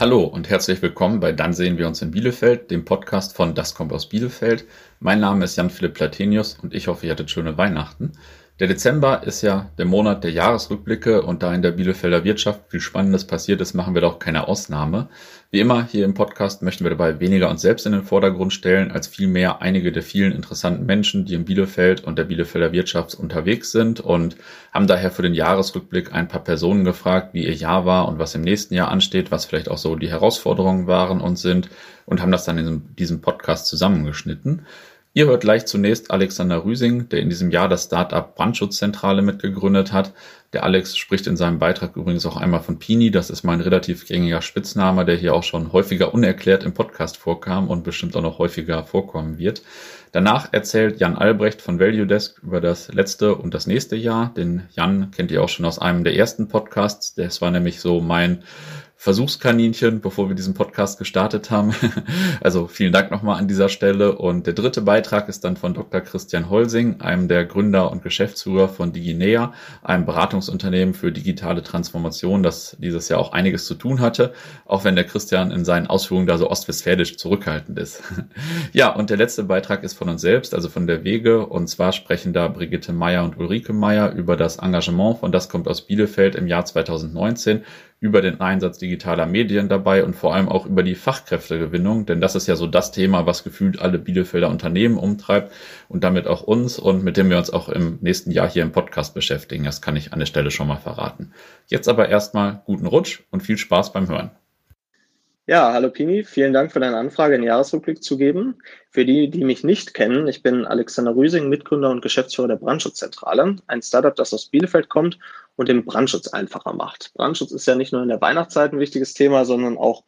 Hallo und herzlich willkommen bei Dann sehen wir uns in Bielefeld, dem Podcast von Das kommt aus Bielefeld. Mein Name ist Jan-Philipp Platenius und ich hoffe, ihr hattet schöne Weihnachten. Der Dezember ist ja der Monat der Jahresrückblicke und da in der Bielefelder Wirtschaft viel Spannendes passiert ist, machen wir doch keine Ausnahme. Wie immer hier im Podcast möchten wir dabei weniger uns selbst in den Vordergrund stellen, als vielmehr einige der vielen interessanten Menschen, die in Bielefeld und der Bielefelder Wirtschaft unterwegs sind und haben daher für den Jahresrückblick ein paar Personen gefragt, wie ihr Jahr war und was im nächsten Jahr ansteht, was vielleicht auch so die Herausforderungen waren und sind und haben das dann in diesem Podcast zusammengeschnitten. Ihr hört gleich zunächst Alexander Rüsing, der in diesem Jahr das Startup Brandschutzzentrale mitgegründet hat. Der Alex spricht in seinem Beitrag übrigens auch einmal von Pini. Das ist mein relativ gängiger Spitzname, der hier auch schon häufiger unerklärt im Podcast vorkam und bestimmt auch noch häufiger vorkommen wird. Danach erzählt Jan Albrecht von Value Desk über das letzte und das nächste Jahr. Den Jan kennt ihr auch schon aus einem der ersten Podcasts. Das war nämlich so mein Versuchskaninchen, bevor wir diesen Podcast gestartet haben. Also vielen Dank nochmal an dieser Stelle. Und der dritte Beitrag ist dann von Dr. Christian Holsing, einem der Gründer und Geschäftsführer von DigiNea, einem Beratungsunternehmen für digitale Transformation, das dieses Jahr auch einiges zu tun hatte, auch wenn der Christian in seinen Ausführungen da so ostwestfälisch zurückhaltend ist. Ja, und der letzte Beitrag ist von uns selbst, also von der Wege. Und zwar sprechen da Brigitte Meyer und Ulrike Meyer über das Engagement von Das kommt aus Bielefeld im Jahr 2019 über den Einsatz digitaler Medien dabei und vor allem auch über die Fachkräftegewinnung, denn das ist ja so das Thema, was gefühlt alle Bielefelder Unternehmen umtreibt und damit auch uns und mit dem wir uns auch im nächsten Jahr hier im Podcast beschäftigen. Das kann ich an der Stelle schon mal verraten. Jetzt aber erstmal guten Rutsch und viel Spaß beim Hören. Ja, hallo Pini, vielen Dank für deine Anfrage, einen Jahresrückblick zu geben. Für die, die mich nicht kennen, ich bin Alexander Rüsing, Mitgründer und Geschäftsführer der Brandschutzzentrale, ein Startup, das aus Bielefeld kommt und den Brandschutz einfacher macht. Brandschutz ist ja nicht nur in der Weihnachtszeit ein wichtiges Thema, sondern auch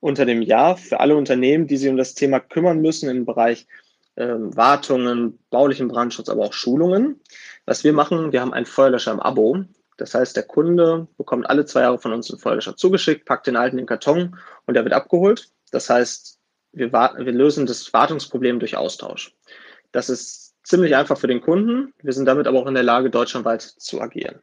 unter dem Jahr für alle Unternehmen, die sich um das Thema kümmern müssen im Bereich äh, Wartungen, baulichen Brandschutz, aber auch Schulungen. Was wir machen, wir haben einen Feuerlöscher im Abo. Das heißt, der Kunde bekommt alle zwei Jahre von uns einen Feuerlöscher zugeschickt, packt den alten in den Karton und der wird abgeholt. Das heißt, wir, wir lösen das Wartungsproblem durch Austausch. Das ist ziemlich einfach für den Kunden. Wir sind damit aber auch in der Lage, deutschlandweit zu agieren.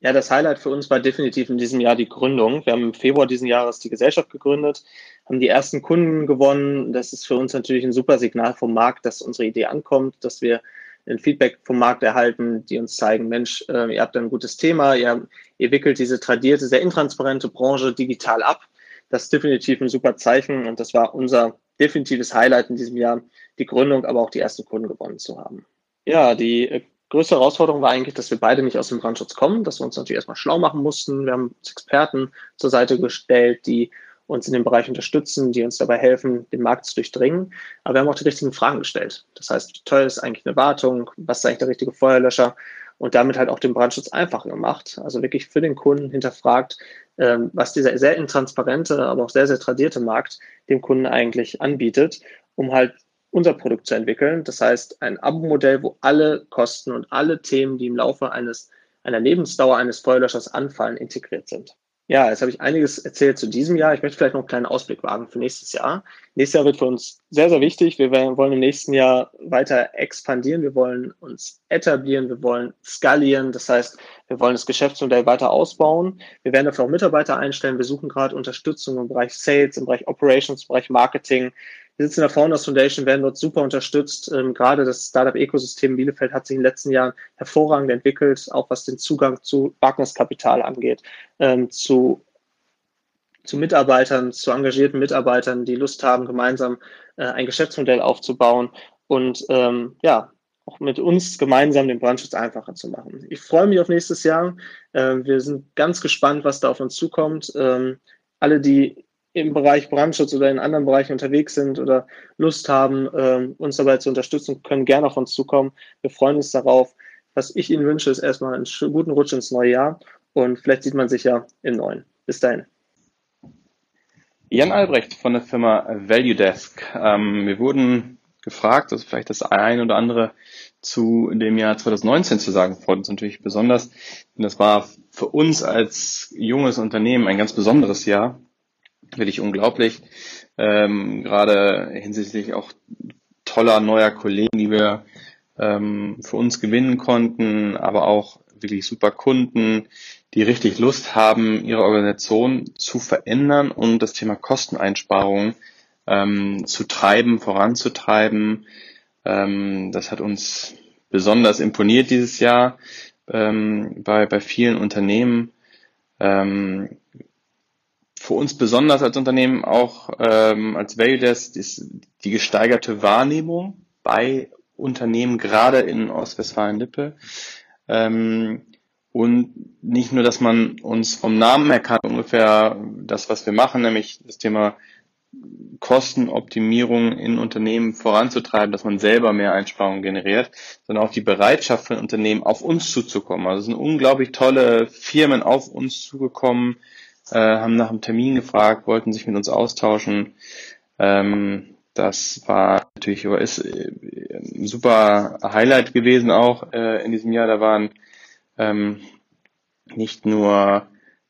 Ja, das Highlight für uns war definitiv in diesem Jahr die Gründung. Wir haben im Februar diesen Jahres die Gesellschaft gegründet, haben die ersten Kunden gewonnen. Das ist für uns natürlich ein super Signal vom Markt, dass unsere Idee ankommt, dass wir ein Feedback vom Markt erhalten, die uns zeigen, Mensch, äh, ihr habt ein gutes Thema, ihr, ihr wickelt diese tradierte, sehr intransparente Branche digital ab. Das ist definitiv ein super Zeichen und das war unser definitives Highlight in diesem Jahr, die Gründung, aber auch die ersten Kunden gewonnen zu haben. Ja, die äh, größte Herausforderung war eigentlich, dass wir beide nicht aus dem Brandschutz kommen, dass wir uns natürlich erstmal schlau machen mussten. Wir haben uns Experten zur Seite gestellt, die uns in dem Bereich unterstützen, die uns dabei helfen, den Markt zu durchdringen. Aber wir haben auch die richtigen Fragen gestellt. Das heißt, wie teuer ist eigentlich eine Wartung? Was ist eigentlich der richtige Feuerlöscher? Und damit halt auch den Brandschutz einfacher gemacht. Also wirklich für den Kunden hinterfragt, ähm, was dieser sehr intransparente, aber auch sehr, sehr tradierte Markt dem Kunden eigentlich anbietet, um halt unser Produkt zu entwickeln. Das heißt, ein Abo-Modell, wo alle Kosten und alle Themen, die im Laufe eines, einer Lebensdauer eines Feuerlöschers anfallen, integriert sind. Ja, jetzt habe ich einiges erzählt zu diesem Jahr. Ich möchte vielleicht noch einen kleinen Ausblick wagen für nächstes Jahr. Nächstes Jahr wird für uns sehr, sehr wichtig. Wir wollen im nächsten Jahr weiter expandieren. Wir wollen uns etablieren. Wir wollen skalieren. Das heißt, wir wollen das Geschäftsmodell weiter ausbauen. Wir werden dafür auch Mitarbeiter einstellen. Wir suchen gerade Unterstützung im Bereich Sales, im Bereich Operations, im Bereich Marketing. Sitzen in der Founders Foundation, werden dort super unterstützt. Ähm, gerade das Startup-Ökosystem Bielefeld hat sich in den letzten Jahren hervorragend entwickelt, auch was den Zugang zu Wagniskapital angeht, ähm, zu, zu Mitarbeitern, zu engagierten Mitarbeitern, die Lust haben, gemeinsam äh, ein Geschäftsmodell aufzubauen und ähm, ja, auch mit uns gemeinsam den Brandschutz einfacher zu machen. Ich freue mich auf nächstes Jahr. Äh, wir sind ganz gespannt, was da auf uns zukommt. Ähm, alle, die im Bereich Brandschutz oder in anderen Bereichen unterwegs sind oder Lust haben, ähm, uns dabei zu unterstützen, können gerne auf uns zukommen. Wir freuen uns darauf. Was ich Ihnen wünsche, ist erstmal einen guten Rutsch ins neue Jahr und vielleicht sieht man sich ja im neuen. Bis dahin. Jan Albrecht von der Firma Value Desk. Ähm, wir wurden gefragt, also vielleicht das ein oder andere zu dem Jahr 2019 zu sagen, freut uns natürlich besonders. Denn das war für uns als junges Unternehmen ein ganz besonderes Jahr wirklich unglaublich. Ähm, gerade hinsichtlich auch toller neuer Kollegen, die wir ähm, für uns gewinnen konnten, aber auch wirklich super Kunden, die richtig Lust haben, ihre Organisation zu verändern und das Thema Kosteneinsparungen ähm, zu treiben, voranzutreiben. Ähm, das hat uns besonders imponiert dieses Jahr ähm, bei, bei vielen Unternehmen. Ähm, für uns besonders als Unternehmen auch ähm, als Valdesk ist die gesteigerte Wahrnehmung bei Unternehmen, gerade in Ostwestfalen-Lippe. Ähm, und nicht nur, dass man uns vom Namen her kann, ungefähr das, was wir machen, nämlich das Thema Kostenoptimierung in Unternehmen voranzutreiben, dass man selber mehr Einsparungen generiert, sondern auch die Bereitschaft von Unternehmen auf uns zuzukommen. Also es sind unglaublich tolle Firmen auf uns zugekommen, äh, haben nach einem Termin gefragt, wollten sich mit uns austauschen. Ähm, das war natürlich ist äh, ein super Highlight gewesen auch äh, in diesem Jahr. Da waren ähm, nicht nur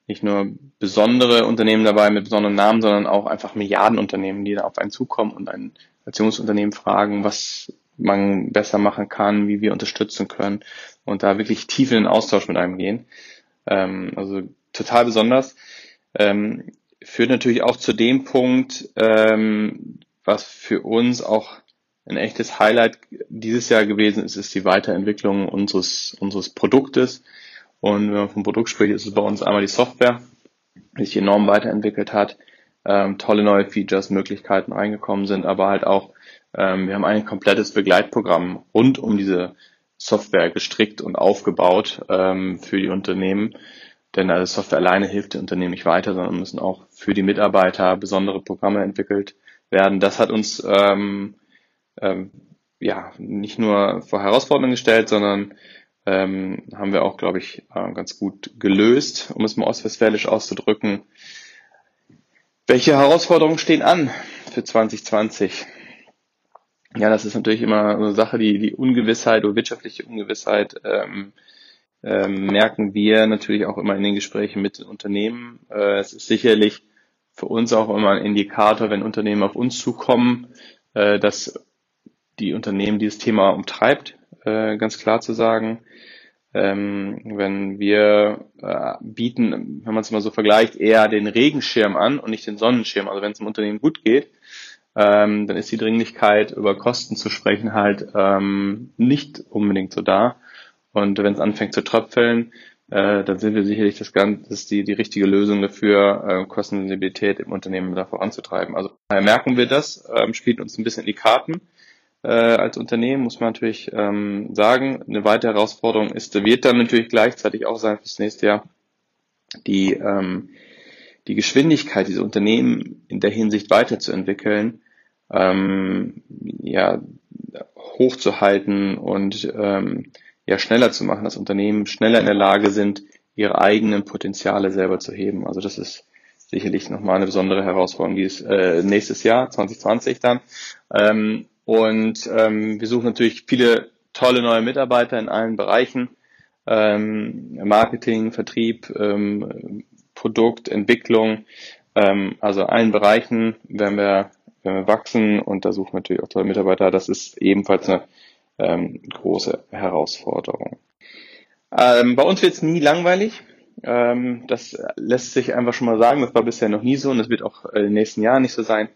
nicht nur besondere Unternehmen dabei mit besonderen Namen, sondern auch einfach Milliardenunternehmen, die da auf einen zukommen und ein Erziehungsunternehmen fragen, was man besser machen kann, wie wir unterstützen können und da wirklich tief in den Austausch mit einem gehen. Ähm, also total besonders. Ähm, führt natürlich auch zu dem Punkt, ähm, was für uns auch ein echtes Highlight dieses Jahr gewesen ist, ist die Weiterentwicklung unseres, unseres Produktes. Und wenn man vom Produkt spricht, ist es bei uns einmal die Software, die sich enorm weiterentwickelt hat, ähm, tolle neue Features, Möglichkeiten reingekommen sind, aber halt auch, ähm, wir haben ein komplettes Begleitprogramm rund um diese Software gestrickt und aufgebaut ähm, für die Unternehmen. Denn also Software alleine hilft den Unternehmen nicht weiter, sondern müssen auch für die Mitarbeiter besondere Programme entwickelt werden. Das hat uns ähm, ähm, ja nicht nur vor Herausforderungen gestellt, sondern ähm, haben wir auch, glaube ich, äh, ganz gut gelöst, um es mal ostwestfälisch auszudrücken. Welche Herausforderungen stehen an für 2020? Ja, das ist natürlich immer eine Sache, die, die Ungewissheit oder wirtschaftliche Ungewissheit ähm, ähm, merken wir natürlich auch immer in den Gesprächen mit den Unternehmen. Äh, es ist sicherlich für uns auch immer ein Indikator, wenn Unternehmen auf uns zukommen, äh, dass die Unternehmen dieses Thema umtreibt, äh, ganz klar zu sagen. Ähm, wenn wir äh, bieten, wenn man es mal so vergleicht, eher den Regenschirm an und nicht den Sonnenschirm. Also wenn es im Unternehmen gut geht, ähm, dann ist die Dringlichkeit, über Kosten zu sprechen, halt ähm, nicht unbedingt so da. Und wenn es anfängt zu tröpfeln, äh, dann sind wir sicherlich das Ganze, das ist die, die richtige Lösung dafür, äh, Kostensensibilität im Unternehmen da voranzutreiben. Also daher merken wir das, ähm, spielt uns ein bisschen in die Karten äh, als Unternehmen, muss man natürlich ähm, sagen. Eine weitere Herausforderung ist, wird dann natürlich gleichzeitig auch sein fürs nächste Jahr, die, ähm, die Geschwindigkeit dieser Unternehmen in der Hinsicht weiterzuentwickeln, ähm, ja, hochzuhalten und ähm, ja schneller zu machen, dass Unternehmen schneller in der Lage sind, ihre eigenen Potenziale selber zu heben. Also das ist sicherlich nochmal eine besondere Herausforderung dieses äh, nächstes Jahr, 2020 dann. Ähm, und ähm, wir suchen natürlich viele tolle neue Mitarbeiter in allen Bereichen. Ähm, Marketing, Vertrieb, ähm, Produkt, Entwicklung, ähm, also allen Bereichen werden wir, werden wir wachsen und da suchen wir natürlich auch tolle Mitarbeiter. Das ist ebenfalls eine ähm, große Herausforderung. Ähm, bei uns wird es nie langweilig. Ähm, das lässt sich einfach schon mal sagen. Das war bisher noch nie so und es wird auch in den nächsten Jahren nicht so sein.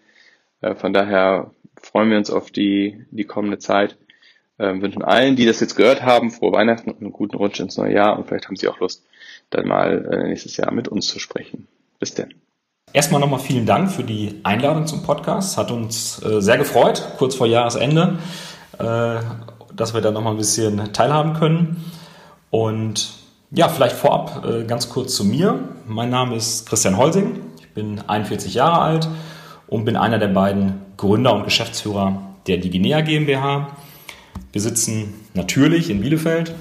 Äh, von daher freuen wir uns auf die, die kommende Zeit. Äh, wünschen allen, die das jetzt gehört haben, frohe Weihnachten und einen guten Rutsch ins neue Jahr und vielleicht haben Sie auch Lust, dann mal äh, nächstes Jahr mit uns zu sprechen. Bis denn. Erstmal nochmal vielen Dank für die Einladung zum Podcast. Hat uns äh, sehr gefreut, kurz vor Jahresende, äh, dass wir da nochmal ein bisschen teilhaben können. Und ja, vielleicht vorab äh, ganz kurz zu mir. Mein Name ist Christian Holsing. Ich bin 41 Jahre alt und bin einer der beiden Gründer und Geschäftsführer der Diginea GmbH. Wir sitzen natürlich in Bielefeld.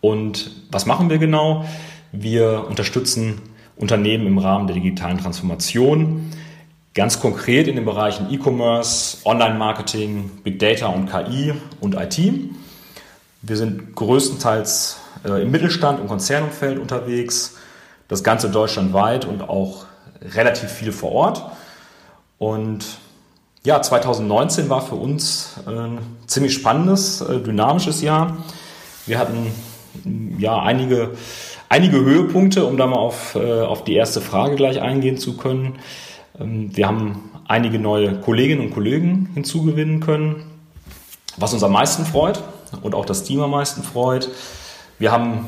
Und was machen wir genau? Wir unterstützen Unternehmen im Rahmen der digitalen Transformation, ganz konkret in den Bereichen E-Commerce, Online-Marketing, Big Data und KI und IT. Wir sind größtenteils äh, im Mittelstand und Konzernumfeld unterwegs, das Ganze deutschlandweit und auch relativ viel vor Ort. Und ja, 2019 war für uns ein ziemlich spannendes, äh, dynamisches Jahr. Wir hatten ja einige einige Höhepunkte, um da mal auf, äh, auf die erste Frage gleich eingehen zu können. Ähm, wir haben einige neue Kolleginnen und Kollegen hinzugewinnen können, was uns am meisten freut und auch das Team am meisten freut. Wir haben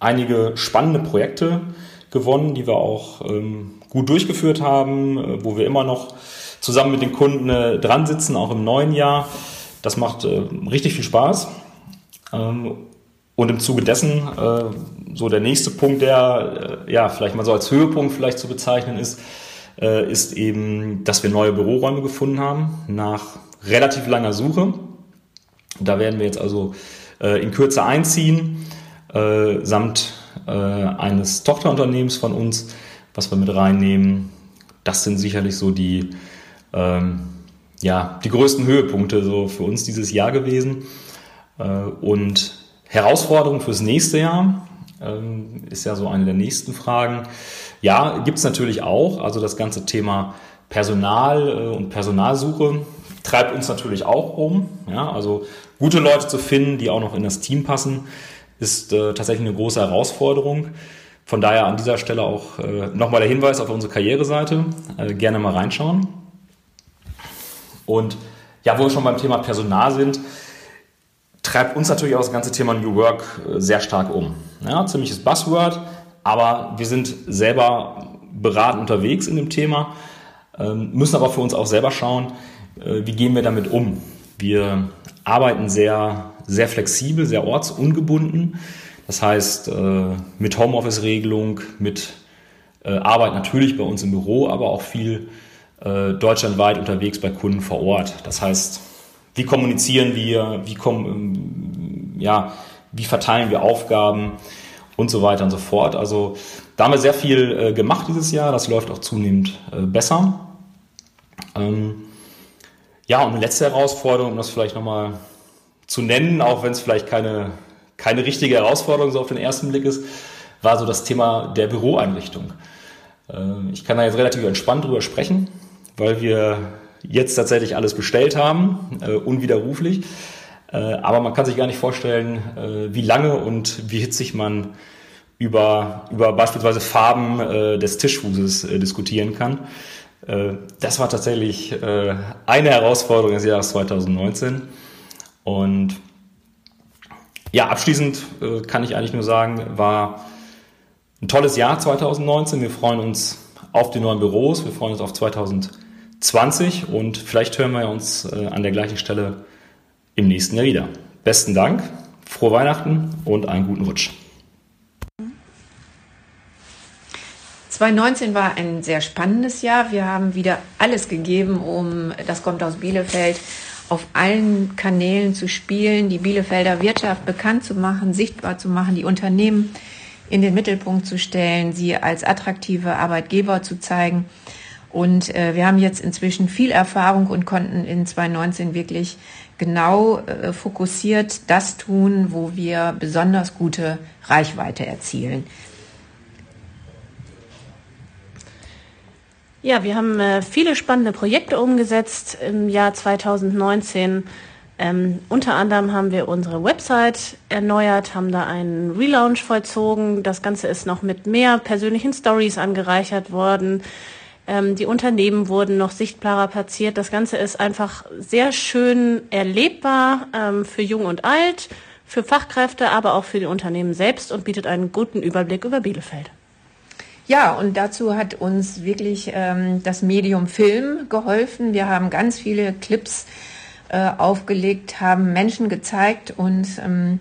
einige spannende Projekte gewonnen, die wir auch ähm, gut durchgeführt haben, äh, wo wir immer noch zusammen mit den Kunden äh, dran sitzen, auch im neuen Jahr. Das macht äh, richtig viel Spaß. Ähm, und im Zuge dessen, äh, so der nächste Punkt, der äh, ja vielleicht mal so als Höhepunkt vielleicht zu bezeichnen ist, äh, ist eben, dass wir neue Büroräume gefunden haben nach relativ langer Suche. Da werden wir jetzt also äh, in Kürze einziehen, äh, samt äh, eines Tochterunternehmens von uns, was wir mit reinnehmen. Das sind sicherlich so die, ähm, ja, die größten Höhepunkte so für uns dieses Jahr gewesen. Äh, und Herausforderung fürs nächste Jahr ähm, ist ja so eine der nächsten Fragen. Ja, gibt es natürlich auch. Also das ganze Thema Personal äh, und Personalsuche treibt uns natürlich auch um. Ja, also gute Leute zu finden, die auch noch in das Team passen, ist äh, tatsächlich eine große Herausforderung. Von daher an dieser Stelle auch äh, nochmal der Hinweis auf unsere Karriereseite. Äh, gerne mal reinschauen. Und ja, wo wir schon beim Thema Personal sind, treibt uns natürlich auch das ganze Thema New Work äh, sehr stark um. Ja, ziemliches Buzzword, aber wir sind selber beratend unterwegs in dem Thema, ähm, müssen aber für uns auch selber schauen, äh, wie gehen wir damit um. Wir arbeiten sehr, sehr flexibel, sehr ortsungebunden. Das heißt, äh, mit Homeoffice-Regelung, mit Arbeit natürlich bei uns im Büro, aber auch viel deutschlandweit unterwegs bei Kunden vor Ort. Das heißt, wie kommunizieren wir, wie, kommen, ja, wie verteilen wir Aufgaben und so weiter und so fort. Also da haben wir sehr viel äh, gemacht dieses Jahr, das läuft auch zunehmend äh, besser. Ähm, ja, und eine letzte Herausforderung, um das vielleicht nochmal zu nennen, auch wenn es vielleicht keine, keine richtige Herausforderung so auf den ersten Blick ist, war so das Thema der Büroeinrichtung. Äh, ich kann da jetzt relativ entspannt drüber sprechen, weil wir jetzt tatsächlich alles bestellt haben, äh, unwiderruflich. Äh, aber man kann sich gar nicht vorstellen, äh, wie lange und wie hitzig man über, über beispielsweise Farben äh, des Tischfußes äh, diskutieren kann. Äh, das war tatsächlich äh, eine Herausforderung des Jahres 2019. Und ja, abschließend äh, kann ich eigentlich nur sagen, war ein tolles Jahr 2019. Wir freuen uns auf die neuen Büros, wir freuen uns auf 2020. 20 und vielleicht hören wir uns äh, an der gleichen Stelle im nächsten Jahr wieder. Besten Dank, frohe Weihnachten und einen guten Rutsch. 2019 war ein sehr spannendes Jahr. Wir haben wieder alles gegeben, um das kommt aus Bielefeld auf allen Kanälen zu spielen, die Bielefelder Wirtschaft bekannt zu machen, sichtbar zu machen, die Unternehmen in den Mittelpunkt zu stellen, sie als attraktive Arbeitgeber zu zeigen. Und äh, wir haben jetzt inzwischen viel Erfahrung und konnten in 2019 wirklich genau äh, fokussiert das tun, wo wir besonders gute Reichweite erzielen. Ja, wir haben äh, viele spannende Projekte umgesetzt im Jahr 2019. Ähm, unter anderem haben wir unsere Website erneuert, haben da einen Relaunch vollzogen. Das Ganze ist noch mit mehr persönlichen Stories angereichert worden. Ähm, die Unternehmen wurden noch sichtbarer platziert. Das Ganze ist einfach sehr schön erlebbar ähm, für Jung und Alt, für Fachkräfte, aber auch für die Unternehmen selbst und bietet einen guten Überblick über Bielefeld. Ja, und dazu hat uns wirklich ähm, das Medium Film geholfen. Wir haben ganz viele Clips äh, aufgelegt, haben Menschen gezeigt und ähm,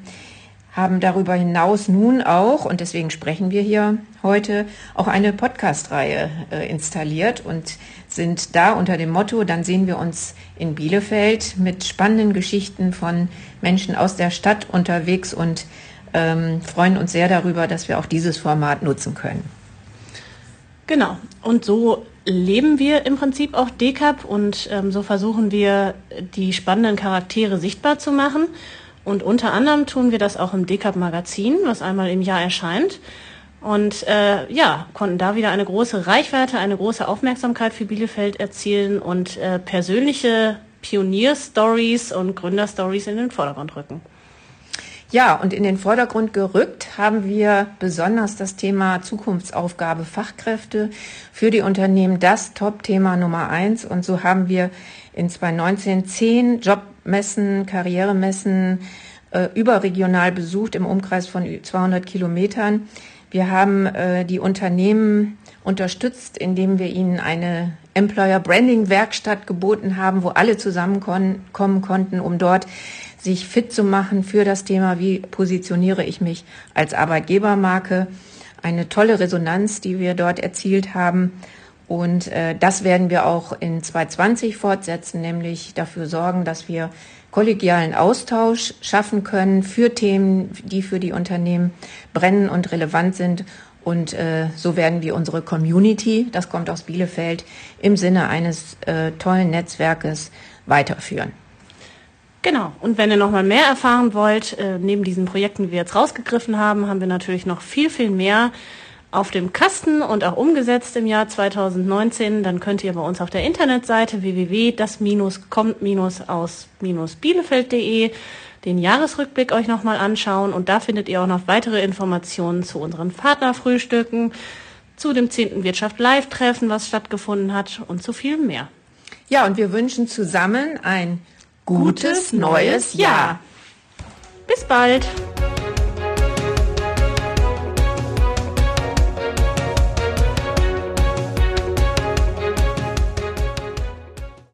haben darüber hinaus nun auch, und deswegen sprechen wir hier heute, auch eine Podcast-Reihe äh, installiert und sind da unter dem Motto, dann sehen wir uns in Bielefeld mit spannenden Geschichten von Menschen aus der Stadt unterwegs und ähm, freuen uns sehr darüber, dass wir auch dieses Format nutzen können. Genau. Und so leben wir im Prinzip auch DECAP und ähm, so versuchen wir, die spannenden Charaktere sichtbar zu machen und unter anderem tun wir das auch im Decap Magazin, was einmal im Jahr erscheint. Und äh, ja, konnten da wieder eine große Reichweite, eine große Aufmerksamkeit für Bielefeld erzielen und äh, persönliche Pionierstories und Gründerstories in den Vordergrund rücken. Ja, und in den Vordergrund gerückt haben wir besonders das Thema Zukunftsaufgabe Fachkräfte für die Unternehmen das Top-Thema Nummer eins. Und so haben wir in 2019 zehn Jobmessen, Karrieremessen äh, überregional besucht im Umkreis von 200 Kilometern. Wir haben äh, die Unternehmen unterstützt, indem wir ihnen eine Employer Branding Werkstatt geboten haben, wo alle zusammenkommen konnten, um dort sich fit zu machen für das Thema, wie positioniere ich mich als Arbeitgebermarke. Eine tolle Resonanz, die wir dort erzielt haben. Und äh, das werden wir auch in 2020 fortsetzen, nämlich dafür sorgen, dass wir kollegialen Austausch schaffen können für Themen, die für die Unternehmen brennen und relevant sind. Und äh, so werden wir unsere Community, das kommt aus Bielefeld, im Sinne eines äh, tollen Netzwerkes weiterführen. Genau. Und wenn ihr noch mal mehr erfahren wollt, äh, neben diesen Projekten, die wir jetzt rausgegriffen haben, haben wir natürlich noch viel, viel mehr auf dem Kasten und auch umgesetzt im Jahr 2019. Dann könnt ihr bei uns auf der Internetseite www.das-kommt-aus-bielefeld.de den Jahresrückblick euch nochmal anschauen und da findet ihr auch noch weitere Informationen zu unseren Partnerfrühstücken, zu dem 10. Wirtschaft Live-Treffen, was stattgefunden hat und zu viel mehr. Ja, und wir wünschen zusammen ein gutes neues Jahr. Bis bald!